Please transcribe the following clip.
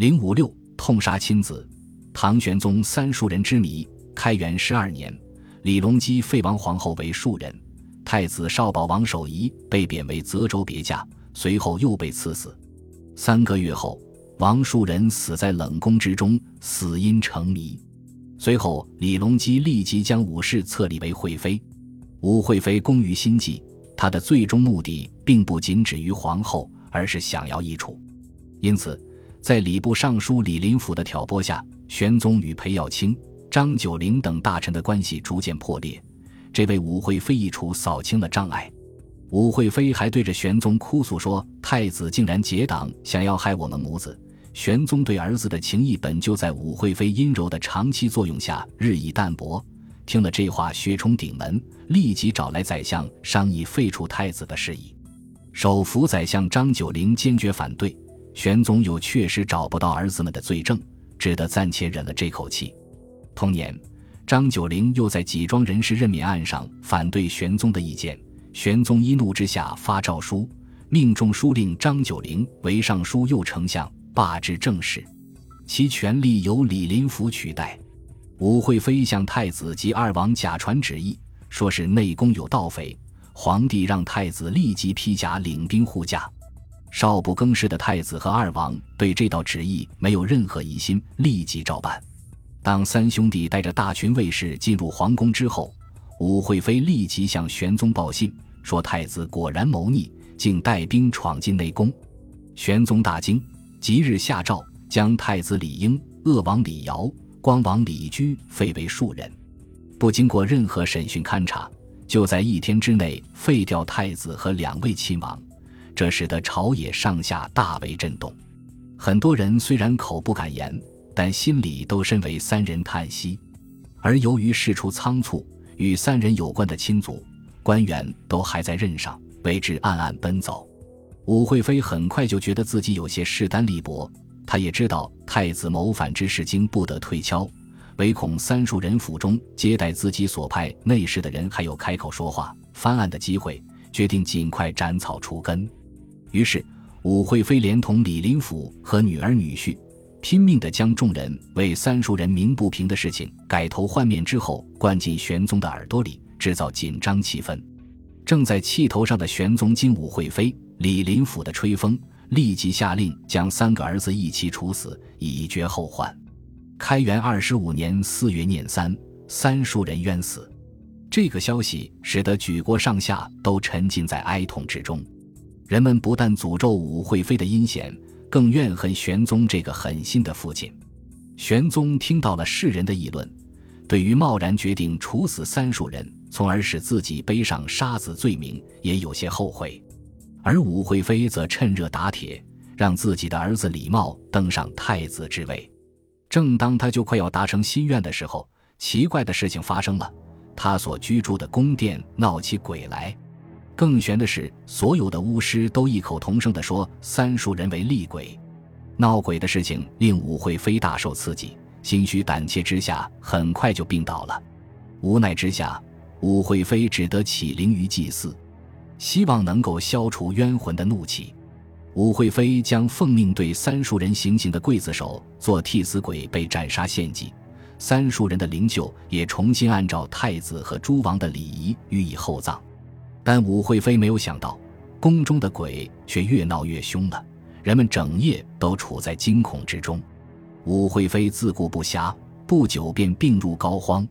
零五六痛杀亲子，唐玄宗三庶人之谜。开元十二年，李隆基废王皇后为庶人，太子少保王守仪被贬为泽州别驾，随后又被赐死。三个月后，王庶人死在冷宫之中，死因成谜。随后，李隆基立即将武氏册立为惠妃。武惠妃工于心计，她的最终目的并不仅止于皇后，而是想要易储。因此，在礼部尚书李林甫的挑拨下，玄宗与裴耀卿。张九龄等大臣的关系逐渐破裂，这为武惠妃一处扫清了障碍。武惠妃还对着玄宗哭诉说：“太子竟然结党，想要害我们母子。”玄宗对儿子的情谊本就在武惠妃阴柔的长期作用下日益淡薄。听了这话，薛冲顶门，立即找来宰相商议废除太子的事宜。首辅宰相张九龄坚决反对，玄宗又确实找不到儿子们的罪证，只得暂且忍了这口气。同年，张九龄又在几桩人事任免案上反对玄宗的意见。玄宗一怒之下发诏书，命中书令张九龄为尚书右丞相，罢治政事，其权力由李林甫取代。武惠妃向太子及二王假传旨意，说是内宫有盗匪，皇帝让太子立即披甲领兵护驾。少不更事的太子和二王对这道旨意没有任何疑心，立即照办。当三兄弟带着大群卫士进入皇宫之后，武惠妃立即向玄宗报信，说太子果然谋逆，竟带兵闯进内宫。玄宗大惊，即日下诏将太子李英、鄂王李尧、光王李居废为庶人，不经过任何审讯勘查，就在一天之内废掉太子和两位亲王，这使得朝野上下大为震动。很多人虽然口不敢言。但心里都深为三人叹息，而由于事出仓促，与三人有关的亲族官员都还在任上，为之暗暗奔走。武惠妃很快就觉得自己有些势单力薄，她也知道太子谋反之事经不得推敲，唯恐三庶人府中接待自己所派内侍的人还有开口说话翻案的机会，决定尽快斩草除根。于是，武惠妃连同李林甫和女儿女婿。拼命地将众人为三叔人鸣不平的事情改头换面之后灌进玄宗的耳朵里，制造紧张气氛。正在气头上的玄宗经武惠妃、李林甫的吹风，立即下令将三个儿子一起处死，以绝后患。开元二十五年四月廿三，三叔人冤死。这个消息使得举国上下都沉浸在哀痛之中，人们不但诅咒武惠妃的阴险。更怨恨玄宗这个狠心的父亲。玄宗听到了世人的议论，对于贸然决定处死三庶人，从而使自己背上杀子罪名，也有些后悔。而武惠妃则趁热打铁，让自己的儿子李茂登上太子之位。正当他就快要达成心愿的时候，奇怪的事情发生了：他所居住的宫殿闹起鬼来。更悬的是，所有的巫师都异口同声地说三叔人为厉鬼，闹鬼的事情令武惠妃大受刺激，心虚胆怯之下，很快就病倒了。无奈之下，武惠妃只得起灵于祭祀，希望能够消除冤魂的怒气。武惠妃将奉命对三叔人行刑的刽子手做替死鬼被斩杀献祭，三叔人的灵柩也重新按照太子和诸王的礼仪予以厚葬。但武惠妃没有想到，宫中的鬼却越闹越凶了，人们整夜都处在惊恐之中。武惠妃自顾不暇，不久便病入膏肓。